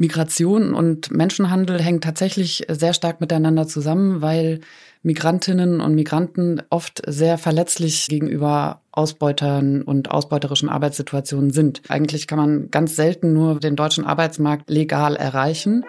Migration und Menschenhandel hängen tatsächlich sehr stark miteinander zusammen, weil Migrantinnen und Migranten oft sehr verletzlich gegenüber Ausbeutern und ausbeuterischen Arbeitssituationen sind. Eigentlich kann man ganz selten nur den deutschen Arbeitsmarkt legal erreichen.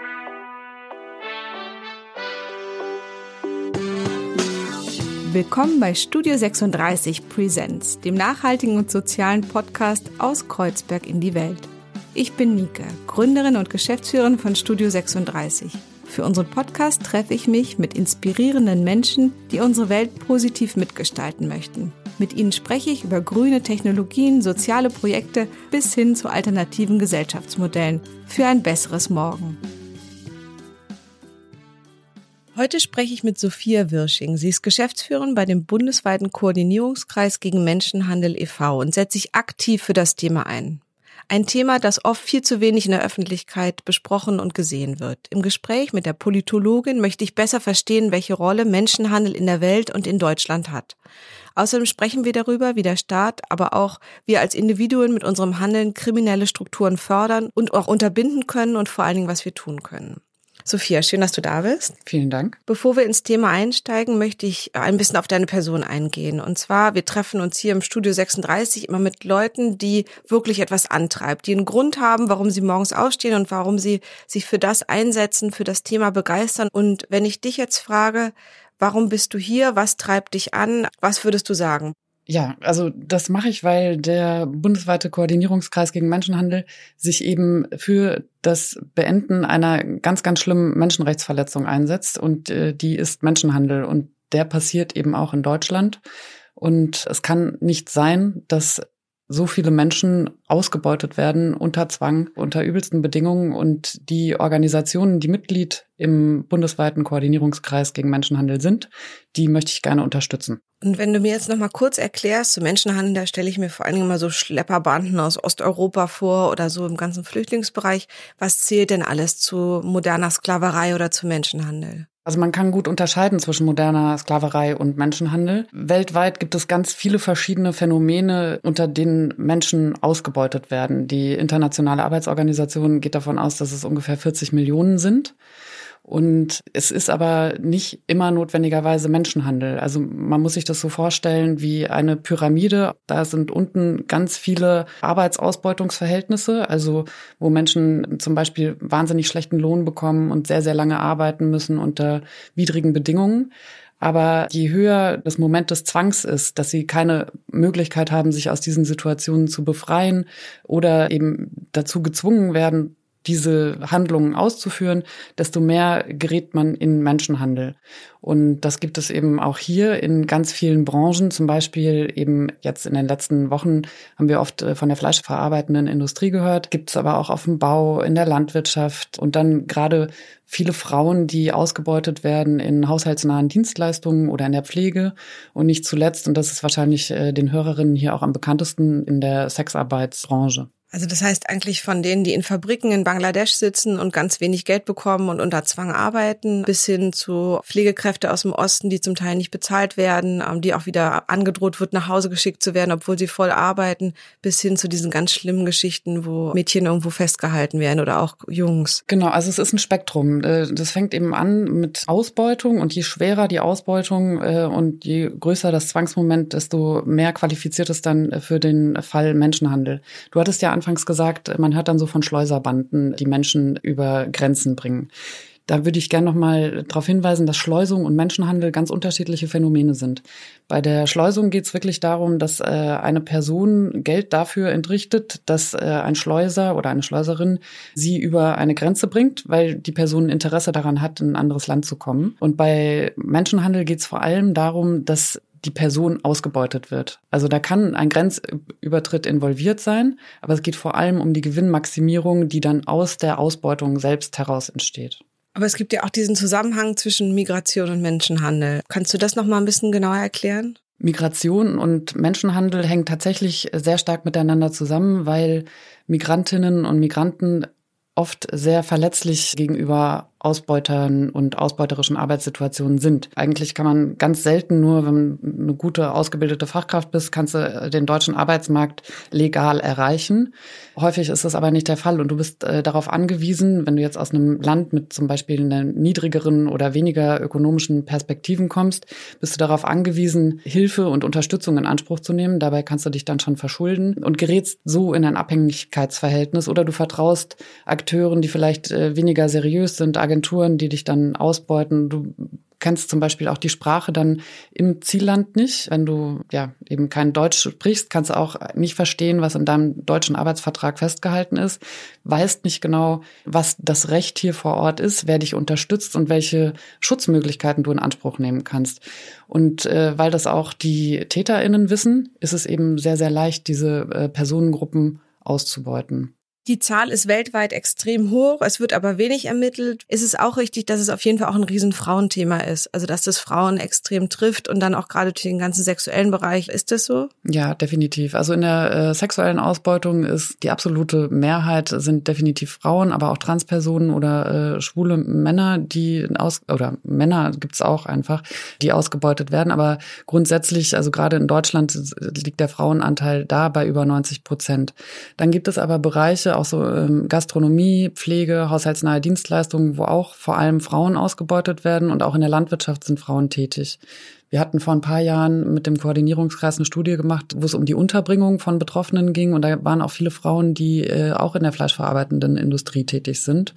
Willkommen bei Studio 36 Presents, dem nachhaltigen und sozialen Podcast aus Kreuzberg in die Welt. Ich bin Nike, Gründerin und Geschäftsführerin von Studio 36. Für unseren Podcast treffe ich mich mit inspirierenden Menschen, die unsere Welt positiv mitgestalten möchten. Mit ihnen spreche ich über grüne Technologien, soziale Projekte bis hin zu alternativen Gesellschaftsmodellen für ein besseres Morgen. Heute spreche ich mit Sophia Wirsching. Sie ist Geschäftsführerin bei dem bundesweiten Koordinierungskreis gegen Menschenhandel e.V. und setzt sich aktiv für das Thema ein. Ein Thema, das oft viel zu wenig in der Öffentlichkeit besprochen und gesehen wird. Im Gespräch mit der Politologin möchte ich besser verstehen, welche Rolle Menschenhandel in der Welt und in Deutschland hat. Außerdem sprechen wir darüber, wie der Staat, aber auch wir als Individuen mit unserem Handeln kriminelle Strukturen fördern und auch unterbinden können und vor allen Dingen, was wir tun können. Sophia, schön, dass du da bist. Vielen Dank. Bevor wir ins Thema einsteigen, möchte ich ein bisschen auf deine Person eingehen. Und zwar, wir treffen uns hier im Studio 36 immer mit Leuten, die wirklich etwas antreibt, die einen Grund haben, warum sie morgens aufstehen und warum sie sich für das einsetzen, für das Thema begeistern. Und wenn ich dich jetzt frage, warum bist du hier? Was treibt dich an? Was würdest du sagen? Ja, also das mache ich, weil der bundesweite Koordinierungskreis gegen Menschenhandel sich eben für das Beenden einer ganz, ganz schlimmen Menschenrechtsverletzung einsetzt und äh, die ist Menschenhandel und der passiert eben auch in Deutschland. Und es kann nicht sein, dass so viele Menschen ausgebeutet werden unter Zwang, unter übelsten Bedingungen und die Organisationen, die Mitglied im bundesweiten Koordinierungskreis gegen Menschenhandel sind, die möchte ich gerne unterstützen. Und wenn du mir jetzt noch mal kurz erklärst, zu Menschenhandel, da stelle ich mir vor allen Dingen mal so Schlepperbanden aus Osteuropa vor oder so im ganzen Flüchtlingsbereich. Was zählt denn alles zu moderner Sklaverei oder zu Menschenhandel? Also man kann gut unterscheiden zwischen moderner Sklaverei und Menschenhandel. Weltweit gibt es ganz viele verschiedene Phänomene, unter denen Menschen ausgebeutet werden. Die internationale Arbeitsorganisation geht davon aus, dass es ungefähr 40 Millionen sind. Und es ist aber nicht immer notwendigerweise Menschenhandel. Also man muss sich das so vorstellen wie eine Pyramide. Da sind unten ganz viele Arbeitsausbeutungsverhältnisse, also wo Menschen zum Beispiel wahnsinnig schlechten Lohn bekommen und sehr, sehr lange arbeiten müssen unter widrigen Bedingungen. Aber je höher das Moment des Zwangs ist, dass sie keine Möglichkeit haben, sich aus diesen Situationen zu befreien oder eben dazu gezwungen werden, diese Handlungen auszuführen, desto mehr gerät man in Menschenhandel. Und das gibt es eben auch hier in ganz vielen Branchen. Zum Beispiel eben jetzt in den letzten Wochen haben wir oft äh, von der fleischverarbeitenden Industrie gehört. Gibt es aber auch auf dem Bau, in der Landwirtschaft und dann gerade viele Frauen, die ausgebeutet werden in haushaltsnahen Dienstleistungen oder in der Pflege. Und nicht zuletzt, und das ist wahrscheinlich äh, den Hörerinnen hier auch am bekanntesten, in der Sexarbeitsbranche. Also das heißt eigentlich von denen, die in Fabriken in Bangladesch sitzen und ganz wenig Geld bekommen und unter Zwang arbeiten, bis hin zu Pflegekräfte aus dem Osten, die zum Teil nicht bezahlt werden, ähm, die auch wieder angedroht wird, nach Hause geschickt zu werden, obwohl sie voll arbeiten, bis hin zu diesen ganz schlimmen Geschichten, wo Mädchen irgendwo festgehalten werden oder auch Jungs. Genau, also es ist ein Spektrum. Äh, das fängt eben an mit Ausbeutung und je schwerer die Ausbeutung äh, und je größer das Zwangsmoment, desto mehr qualifiziert es dann für den Fall Menschenhandel. Du hattest ja anfangs gesagt, man hört dann so von Schleuserbanden, die Menschen über Grenzen bringen. Da würde ich gerne noch mal darauf hinweisen, dass Schleusung und Menschenhandel ganz unterschiedliche Phänomene sind. Bei der Schleusung geht es wirklich darum, dass äh, eine Person Geld dafür entrichtet, dass äh, ein Schleuser oder eine Schleuserin sie über eine Grenze bringt, weil die Person Interesse daran hat, in ein anderes Land zu kommen. Und bei Menschenhandel geht es vor allem darum, dass die Person ausgebeutet wird. Also da kann ein Grenzübertritt involviert sein, aber es geht vor allem um die Gewinnmaximierung, die dann aus der Ausbeutung selbst heraus entsteht. Aber es gibt ja auch diesen Zusammenhang zwischen Migration und Menschenhandel. Kannst du das noch mal ein bisschen genauer erklären? Migration und Menschenhandel hängen tatsächlich sehr stark miteinander zusammen, weil Migrantinnen und Migranten oft sehr verletzlich gegenüber Ausbeutern und ausbeuterischen Arbeitssituationen sind. Eigentlich kann man ganz selten nur, wenn du eine gute ausgebildete Fachkraft bist, kannst du den deutschen Arbeitsmarkt legal erreichen. Häufig ist das aber nicht der Fall und du bist äh, darauf angewiesen, wenn du jetzt aus einem Land mit zum Beispiel einer niedrigeren oder weniger ökonomischen Perspektiven kommst, bist du darauf angewiesen, Hilfe und Unterstützung in Anspruch zu nehmen. Dabei kannst du dich dann schon verschulden und gerätst so in ein Abhängigkeitsverhältnis oder du vertraust Akteuren, die vielleicht äh, weniger seriös sind, Agenturen, die dich dann ausbeuten. Du kennst zum Beispiel auch die Sprache dann im Zielland nicht. Wenn du ja eben kein Deutsch sprichst, kannst du auch nicht verstehen, was in deinem deutschen Arbeitsvertrag festgehalten ist, weißt nicht genau, was das Recht hier vor Ort ist, wer dich unterstützt und welche Schutzmöglichkeiten du in Anspruch nehmen kannst. Und äh, weil das auch die TäterInnen wissen, ist es eben sehr, sehr leicht, diese äh, Personengruppen auszubeuten. Die Zahl ist weltweit extrem hoch, es wird aber wenig ermittelt. Ist es auch richtig, dass es auf jeden Fall auch ein riesen Frauenthema ist? Also dass das Frauen extrem trifft und dann auch gerade den ganzen sexuellen Bereich. Ist das so? Ja, definitiv. Also in der äh, sexuellen Ausbeutung ist die absolute Mehrheit sind definitiv Frauen, aber auch Transpersonen oder äh, schwule Männer, die aus oder Männer gibt's auch einfach, die ausgebeutet werden. Aber grundsätzlich, also gerade in Deutschland liegt der Frauenanteil da bei über 90 Prozent. Dann gibt es aber Bereiche, auch so ähm, Gastronomie, Pflege, haushaltsnahe Dienstleistungen, wo auch vor allem Frauen ausgebeutet werden und auch in der Landwirtschaft sind Frauen tätig. Wir hatten vor ein paar Jahren mit dem Koordinierungskreis eine Studie gemacht, wo es um die Unterbringung von Betroffenen ging. Und da waren auch viele Frauen, die äh, auch in der fleischverarbeitenden Industrie tätig sind.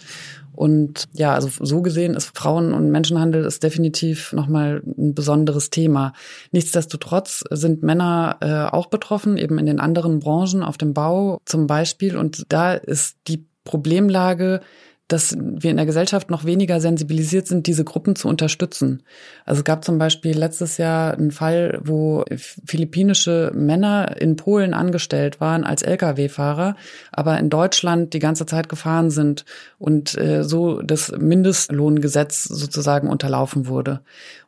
Und ja, also so gesehen ist Frauen- und Menschenhandel ist definitiv nochmal ein besonderes Thema. Nichtsdestotrotz sind Männer äh, auch betroffen, eben in den anderen Branchen, auf dem Bau zum Beispiel. Und da ist die Problemlage dass wir in der Gesellschaft noch weniger sensibilisiert sind, diese Gruppen zu unterstützen. Also es gab zum Beispiel letztes Jahr einen Fall, wo philippinische Männer in Polen angestellt waren als Lkw-Fahrer, aber in Deutschland die ganze Zeit gefahren sind und äh, so das Mindestlohngesetz sozusagen unterlaufen wurde.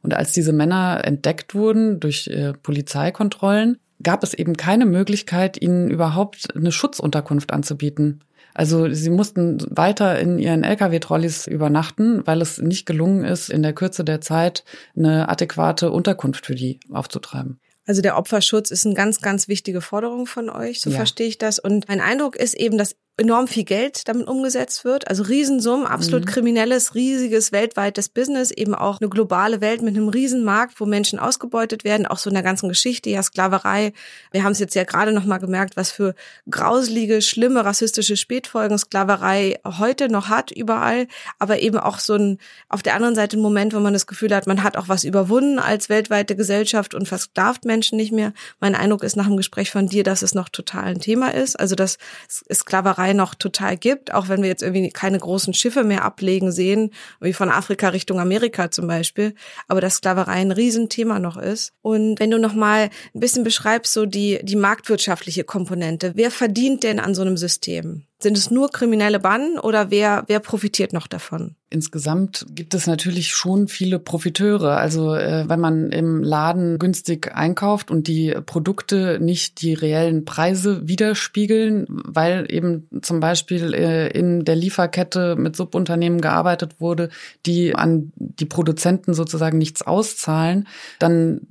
Und als diese Männer entdeckt wurden durch äh, Polizeikontrollen, gab es eben keine Möglichkeit, ihnen überhaupt eine Schutzunterkunft anzubieten. Also sie mussten weiter in ihren Lkw-Trolleys übernachten, weil es nicht gelungen ist, in der Kürze der Zeit eine adäquate Unterkunft für die aufzutreiben. Also der Opferschutz ist eine ganz, ganz wichtige Forderung von euch, so ja. verstehe ich das. Und mein Eindruck ist eben, dass enorm viel Geld damit umgesetzt wird. Also Riesensummen, absolut mhm. kriminelles, riesiges weltweites Business, eben auch eine globale Welt mit einem Riesenmarkt, wo Menschen ausgebeutet werden, auch so in der ganzen Geschichte, ja Sklaverei. Wir haben es jetzt ja gerade noch mal gemerkt, was für grauselige, schlimme rassistische Spätfolgen Sklaverei heute noch hat überall, aber eben auch so ein auf der anderen Seite ein Moment, wo man das Gefühl hat, man hat auch was überwunden als weltweite Gesellschaft und versklavt Menschen nicht mehr. Mein Eindruck ist nach dem Gespräch von dir, dass es noch total ein Thema ist, also dass Sklaverei Sklaverei noch total gibt, auch wenn wir jetzt irgendwie keine großen Schiffe mehr ablegen sehen, wie von Afrika Richtung Amerika zum Beispiel, aber dass Sklaverei ein Riesenthema noch ist. Und wenn du noch mal ein bisschen beschreibst, so die, die marktwirtschaftliche Komponente, wer verdient denn an so einem System? Sind es nur kriminelle Banden oder wer, wer profitiert noch davon? Insgesamt gibt es natürlich schon viele Profiteure. Also äh, wenn man im Laden günstig einkauft und die Produkte nicht die reellen Preise widerspiegeln, weil eben zum Beispiel äh, in der Lieferkette mit Subunternehmen gearbeitet wurde, die an die Produzenten sozusagen nichts auszahlen, dann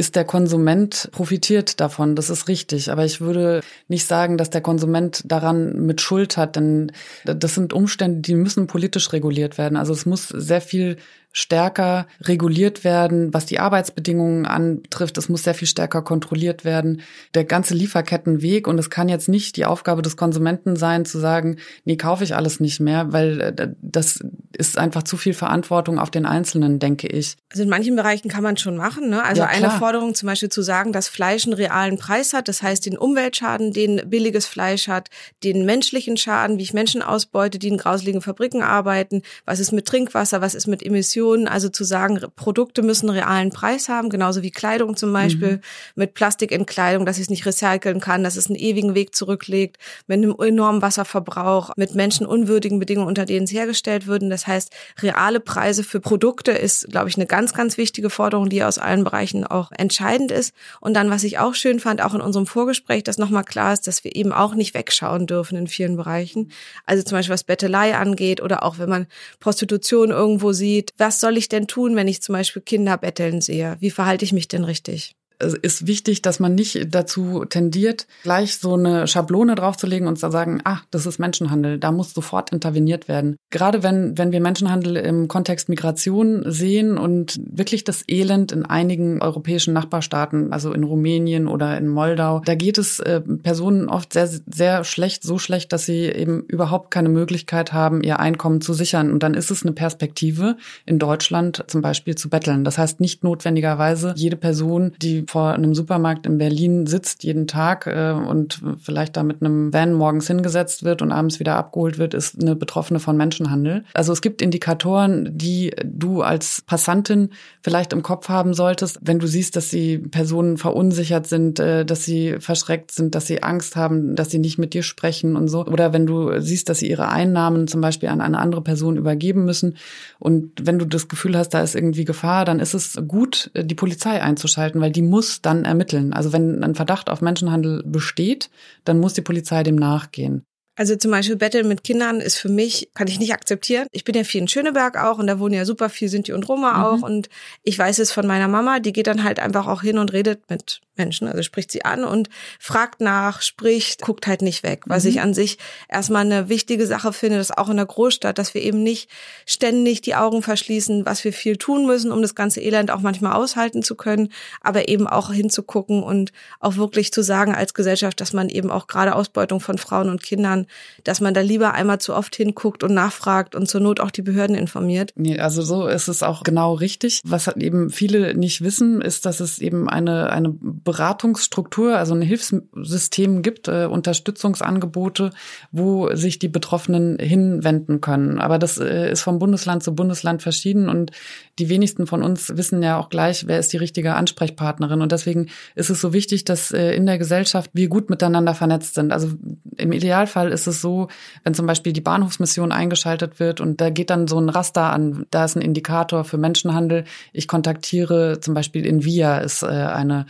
ist der Konsument profitiert davon, das ist richtig. Aber ich würde nicht sagen, dass der Konsument daran mit Schuld hat, denn das sind Umstände, die müssen politisch reguliert werden. Also es muss sehr viel stärker reguliert werden, was die Arbeitsbedingungen anbetrifft. Es muss sehr viel stärker kontrolliert werden. Der ganze Lieferkettenweg und es kann jetzt nicht die Aufgabe des Konsumenten sein, zu sagen, nee, kaufe ich alles nicht mehr, weil äh, das ist einfach zu viel Verantwortung auf den Einzelnen, denke ich. Also in manchen Bereichen kann man schon machen. Ne? Also ja, eine Forderung zum Beispiel zu sagen, dass Fleisch einen realen Preis hat, das heißt den Umweltschaden, den billiges Fleisch hat, den menschlichen Schaden, wie ich Menschen ausbeute, die in grauseligen Fabriken arbeiten, was ist mit Trinkwasser, was ist mit Emissionen, Emissionen, also zu sagen, Produkte müssen realen Preis haben, genauso wie Kleidung zum Beispiel, mhm. mit Plastik in Kleidung, dass ich es nicht recyceln kann, dass es einen ewigen Weg zurücklegt, mit einem enormen Wasserverbrauch, mit menschenunwürdigen Bedingungen, unter denen es hergestellt wird. das heißt, reale Preise für Produkte ist, glaube ich, eine ganz, ganz wichtige Forderung, die aus allen Bereichen auch entscheidend ist. Und dann, was ich auch schön fand, auch in unserem Vorgespräch, dass nochmal klar ist, dass wir eben auch nicht wegschauen dürfen in vielen Bereichen. Also zum Beispiel was Bettelei angeht oder auch wenn man Prostitution irgendwo sieht. Was soll ich denn tun, wenn ich zum Beispiel Kinder betteln sehe? Wie verhalte ich mich denn richtig? Ist wichtig, dass man nicht dazu tendiert, gleich so eine Schablone draufzulegen und zu sagen, ah, das ist Menschenhandel, da muss sofort interveniert werden. Gerade wenn, wenn wir Menschenhandel im Kontext Migration sehen und wirklich das Elend in einigen europäischen Nachbarstaaten, also in Rumänien oder in Moldau, da geht es äh, Personen oft sehr, sehr schlecht, so schlecht, dass sie eben überhaupt keine Möglichkeit haben, ihr Einkommen zu sichern. Und dann ist es eine Perspektive, in Deutschland zum Beispiel zu betteln. Das heißt nicht notwendigerweise jede Person, die vor einem Supermarkt in Berlin sitzt jeden Tag äh, und vielleicht da mit einem Van morgens hingesetzt wird und abends wieder abgeholt wird, ist eine Betroffene von Menschenhandel. Also es gibt Indikatoren, die du als Passantin vielleicht im Kopf haben solltest, wenn du siehst, dass die Personen verunsichert sind, äh, dass sie verschreckt sind, dass sie Angst haben, dass sie nicht mit dir sprechen und so. Oder wenn du siehst, dass sie ihre Einnahmen zum Beispiel an eine andere Person übergeben müssen. Und wenn du das Gefühl hast, da ist irgendwie Gefahr, dann ist es gut, die Polizei einzuschalten, weil die muss muss dann ermitteln. Also wenn ein Verdacht auf Menschenhandel besteht, dann muss die Polizei dem nachgehen. Also zum Beispiel Betteln mit Kindern ist für mich, kann ich nicht akzeptieren. Ich bin ja viel in Schöneberg auch und da wohnen ja super viel Sinti und Roma mhm. auch und ich weiß es von meiner Mama, die geht dann halt einfach auch hin und redet mit Menschen, also spricht sie an und fragt nach, spricht, guckt halt nicht weg, was mhm. ich an sich erstmal eine wichtige Sache finde, dass auch in der Großstadt, dass wir eben nicht ständig die Augen verschließen, was wir viel tun müssen, um das ganze Elend auch manchmal aushalten zu können, aber eben auch hinzugucken und auch wirklich zu sagen als Gesellschaft, dass man eben auch gerade Ausbeutung von Frauen und Kindern dass man da lieber einmal zu oft hinguckt und nachfragt und zur Not auch die Behörden informiert. Nee, also so ist es auch genau richtig. Was halt eben viele nicht wissen, ist, dass es eben eine, eine Beratungsstruktur, also ein Hilfssystem gibt, äh, Unterstützungsangebote, wo sich die Betroffenen hinwenden können. Aber das äh, ist vom Bundesland zu Bundesland verschieden und die wenigsten von uns wissen ja auch gleich, wer ist die richtige Ansprechpartnerin. Und deswegen ist es so wichtig, dass äh, in der Gesellschaft wir gut miteinander vernetzt sind. Also im Idealfall ist es so, wenn zum Beispiel die Bahnhofsmission eingeschaltet wird und da geht dann so ein Raster an, da ist ein Indikator für Menschenhandel. Ich kontaktiere zum Beispiel in Via ist äh, eine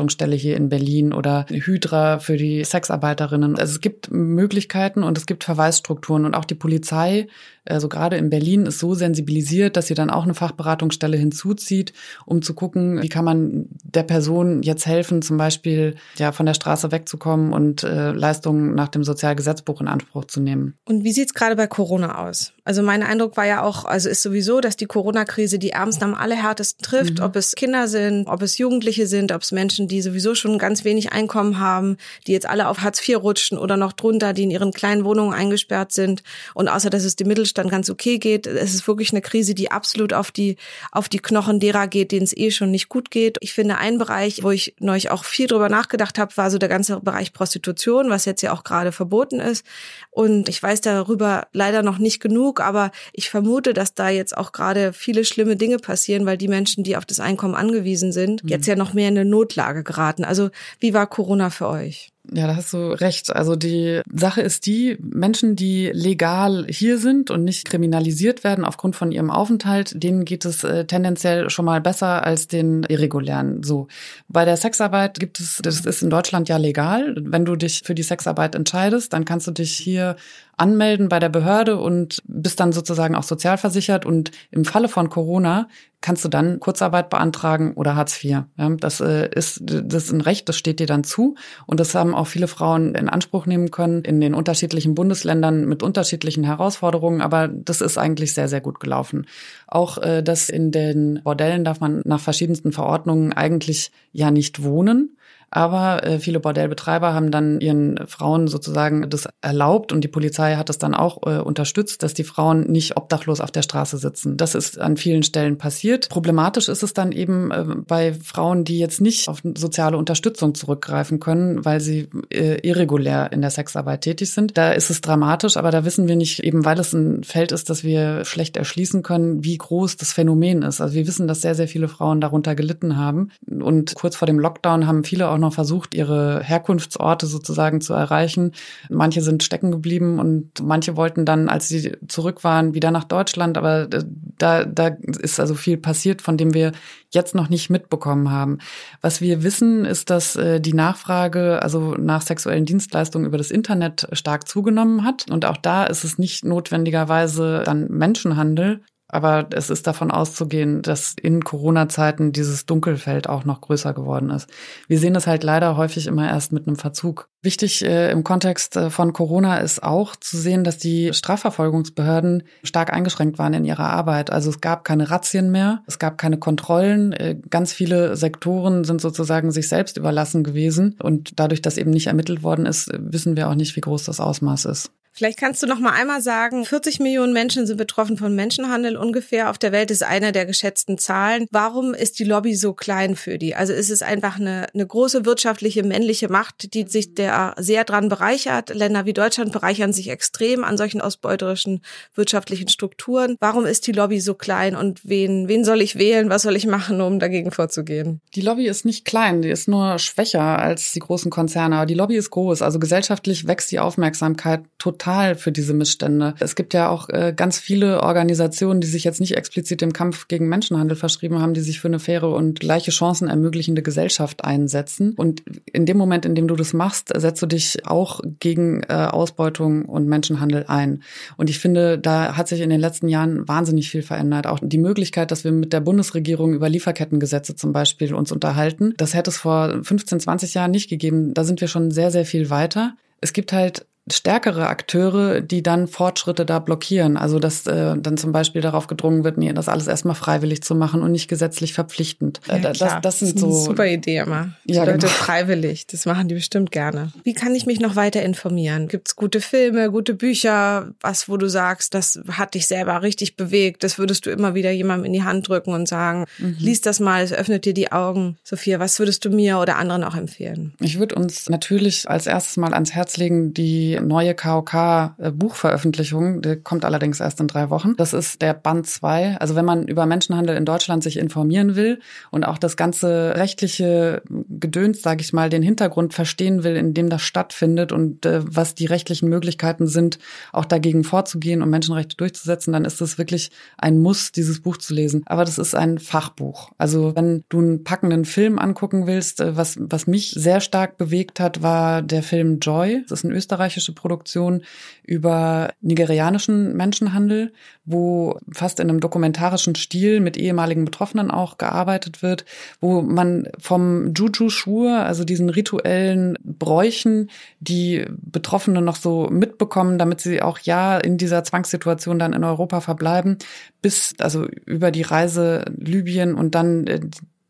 Beratungsstelle hier in Berlin oder Hydra für die Sexarbeiterinnen. Also es gibt Möglichkeiten und es gibt Verweisstrukturen und auch die Polizei also gerade in Berlin ist so sensibilisiert, dass sie dann auch eine Fachberatungsstelle hinzuzieht, um zu gucken, wie kann man der Person jetzt helfen, zum Beispiel ja von der Straße wegzukommen und äh, Leistungen nach dem Sozialgesetzbuch in Anspruch zu nehmen. Und wie sieht's gerade bei Corona aus? Also mein Eindruck war ja auch, also ist sowieso, dass die Corona-Krise die Ärmsten am allerhärtesten trifft, mhm. ob es Kinder sind, ob es Jugendliche sind, ob es Menschen, die sowieso schon ganz wenig Einkommen haben, die jetzt alle auf Hartz IV rutschen oder noch drunter, die in ihren kleinen Wohnungen eingesperrt sind. Und außer dass es dem Mittelstand ganz okay geht, es ist wirklich eine Krise, die absolut auf die, auf die Knochen derer geht, denen es eh schon nicht gut geht. Ich finde, ein Bereich, wo ich neulich auch viel drüber nachgedacht habe, war so der ganze Bereich Prostitution, was jetzt ja auch gerade verboten ist. Und ich weiß darüber leider noch nicht genug, aber ich vermute, dass da jetzt auch gerade viele schlimme Dinge passieren, weil die Menschen, die auf das Einkommen angewiesen sind, mhm. jetzt ja noch mehr in eine Notlage geraten. Also wie war Corona für euch? Ja, da hast du recht. Also die Sache ist die, Menschen, die legal hier sind und nicht kriminalisiert werden aufgrund von ihrem Aufenthalt, denen geht es äh, tendenziell schon mal besser als den irregulären. So. Bei der Sexarbeit gibt es, das ist in Deutschland ja legal. Wenn du dich für die Sexarbeit entscheidest, dann kannst du dich hier anmelden bei der Behörde und bist dann sozusagen auch sozialversichert. Und im Falle von Corona kannst du dann Kurzarbeit beantragen oder Hartz IV. Ja, das äh, ist das ist ein Recht, das steht dir dann zu. Und das haben auch viele Frauen in Anspruch nehmen können in den unterschiedlichen Bundesländern mit unterschiedlichen Herausforderungen. Aber das ist eigentlich sehr, sehr gut gelaufen. Auch äh, das in den Bordellen darf man nach verschiedensten Verordnungen eigentlich ja nicht wohnen. Aber äh, viele Bordellbetreiber haben dann ihren Frauen sozusagen das erlaubt und die Polizei hat es dann auch äh, unterstützt, dass die Frauen nicht obdachlos auf der Straße sitzen. Das ist an vielen Stellen passiert. Problematisch ist es dann eben äh, bei Frauen, die jetzt nicht auf soziale Unterstützung zurückgreifen können, weil sie äh, irregulär in der Sexarbeit tätig sind. Da ist es dramatisch, aber da wissen wir nicht, eben weil es ein Feld ist, das wir schlecht erschließen können, wie groß das Phänomen ist. Also wir wissen, dass sehr, sehr viele Frauen darunter gelitten haben. Und kurz vor dem Lockdown haben viele auch noch versucht, ihre Herkunftsorte sozusagen zu erreichen. Manche sind stecken geblieben und manche wollten dann, als sie zurück waren, wieder nach Deutschland. Aber da, da ist also viel passiert, von dem wir jetzt noch nicht mitbekommen haben. Was wir wissen, ist, dass äh, die Nachfrage also nach sexuellen Dienstleistungen über das Internet stark zugenommen hat. Und auch da ist es nicht notwendigerweise dann Menschenhandel, aber es ist davon auszugehen, dass in Corona-Zeiten dieses Dunkelfeld auch noch größer geworden ist. Wir sehen es halt leider häufig immer erst mit einem Verzug. Wichtig äh, im Kontext äh, von Corona ist auch zu sehen, dass die Strafverfolgungsbehörden stark eingeschränkt waren in ihrer Arbeit. Also es gab keine Razzien mehr, es gab keine Kontrollen. Äh, ganz viele Sektoren sind sozusagen sich selbst überlassen gewesen. Und dadurch, dass eben nicht ermittelt worden ist, wissen wir auch nicht, wie groß das Ausmaß ist. Vielleicht kannst du noch mal einmal sagen, 40 Millionen Menschen sind betroffen von Menschenhandel ungefähr auf der Welt ist eine der geschätzten Zahlen. Warum ist die Lobby so klein für die? Also ist es einfach eine, eine große wirtschaftliche männliche Macht, die sich der sehr dran bereichert. Länder wie Deutschland bereichern sich extrem an solchen ausbeuterischen wirtschaftlichen Strukturen. Warum ist die Lobby so klein und wen, wen soll ich wählen? Was soll ich machen, um dagegen vorzugehen? Die Lobby ist nicht klein, die ist nur schwächer als die großen Konzerne. Aber die Lobby ist groß. Also gesellschaftlich wächst die Aufmerksamkeit total total für diese Missstände. Es gibt ja auch äh, ganz viele Organisationen, die sich jetzt nicht explizit dem Kampf gegen Menschenhandel verschrieben haben, die sich für eine faire und gleiche Chancen ermöglichende Gesellschaft einsetzen. Und in dem Moment, in dem du das machst, setzt du dich auch gegen äh, Ausbeutung und Menschenhandel ein. Und ich finde, da hat sich in den letzten Jahren wahnsinnig viel verändert. Auch die Möglichkeit, dass wir mit der Bundesregierung über Lieferkettengesetze zum Beispiel uns unterhalten, das hätte es vor 15, 20 Jahren nicht gegeben. Da sind wir schon sehr, sehr viel weiter. Es gibt halt stärkere Akteure, die dann Fortschritte da blockieren. Also dass äh, dann zum Beispiel darauf gedrungen wird, nee, das alles erstmal freiwillig zu machen und nicht gesetzlich verpflichtend. Ja, das, das, das sind das ist eine so super Idee immer. Die ja, Leute genau. freiwillig, das machen die bestimmt gerne. Wie kann ich mich noch weiter informieren? Gibt's gute Filme, gute Bücher, was, wo du sagst, das hat dich selber richtig bewegt, das würdest du immer wieder jemandem in die Hand drücken und sagen, mhm. lies das mal, es öffnet dir die Augen. Sophia, was würdest du mir oder anderen auch empfehlen? Ich würde uns natürlich als erstes mal ans Herz legen, die neue KOK-Buchveröffentlichung. Äh, die kommt allerdings erst in drei Wochen. Das ist der Band 2. Also wenn man über Menschenhandel in Deutschland sich informieren will und auch das ganze rechtliche Gedöns, sage ich mal, den Hintergrund verstehen will, in dem das stattfindet und äh, was die rechtlichen Möglichkeiten sind, auch dagegen vorzugehen und Menschenrechte durchzusetzen, dann ist es wirklich ein Muss, dieses Buch zu lesen. Aber das ist ein Fachbuch. Also wenn du einen packenden Film angucken willst, äh, was, was mich sehr stark bewegt hat, war der Film Joy. Das ist ein österreichischer dokumentarische Produktion über nigerianischen Menschenhandel, wo fast in einem dokumentarischen Stil mit ehemaligen Betroffenen auch gearbeitet wird, wo man vom Juju-Schwur, also diesen rituellen Bräuchen, die Betroffene noch so mitbekommen, damit sie auch ja in dieser Zwangssituation dann in Europa verbleiben, bis also über die Reise Libyen und dann äh,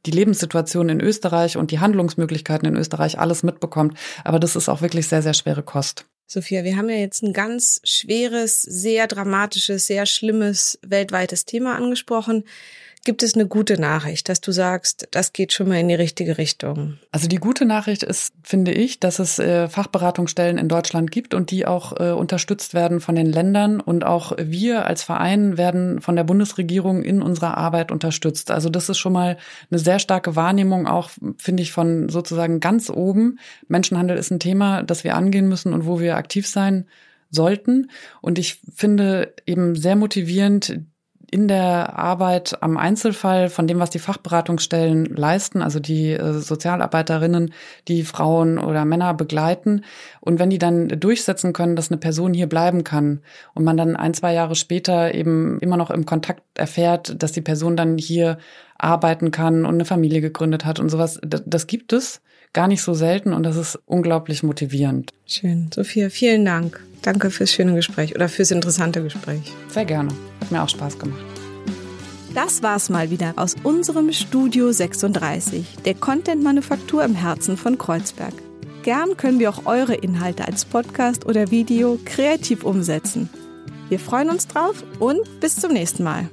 die Lebenssituation in Österreich und die Handlungsmöglichkeiten in Österreich alles mitbekommt. Aber das ist auch wirklich sehr, sehr schwere Kost. Sophia, wir haben ja jetzt ein ganz schweres, sehr dramatisches, sehr schlimmes weltweites Thema angesprochen. Gibt es eine gute Nachricht, dass du sagst, das geht schon mal in die richtige Richtung? Also die gute Nachricht ist, finde ich, dass es äh, Fachberatungsstellen in Deutschland gibt und die auch äh, unterstützt werden von den Ländern und auch wir als Verein werden von der Bundesregierung in unserer Arbeit unterstützt. Also das ist schon mal eine sehr starke Wahrnehmung auch, finde ich, von sozusagen ganz oben. Menschenhandel ist ein Thema, das wir angehen müssen und wo wir aktiv sein sollten. Und ich finde eben sehr motivierend in der Arbeit am Einzelfall von dem, was die Fachberatungsstellen leisten, also die äh, Sozialarbeiterinnen, die Frauen oder Männer begleiten. Und wenn die dann durchsetzen können, dass eine Person hier bleiben kann und man dann ein, zwei Jahre später eben immer noch im Kontakt erfährt, dass die Person dann hier arbeiten kann und eine Familie gegründet hat und sowas, das, das gibt es gar nicht so selten und das ist unglaublich motivierend. Schön. Sophia, vielen Dank. Danke fürs schöne Gespräch oder fürs interessante Gespräch. Sehr gerne. Hat mir auch Spaß gemacht. Das war's mal wieder aus unserem Studio 36, der Content-Manufaktur im Herzen von Kreuzberg. Gern können wir auch eure Inhalte als Podcast oder Video kreativ umsetzen. Wir freuen uns drauf und bis zum nächsten Mal.